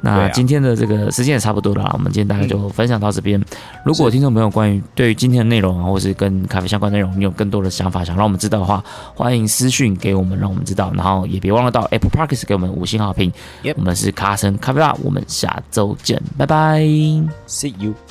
[SPEAKER 1] 那今天的这个时间也差不多了啦，我们今天大概就分享到这边。如果听众朋友关于对于今天的内容啊，或是跟咖啡相关内容，你有更多的想法想让我们知道的话，欢迎私讯给我们，让我们知道。然后也别忘了到 Apple Parks 给我们五星好评。我们是卡森咖啡吧，我们下周见，拜拜。
[SPEAKER 2] See you。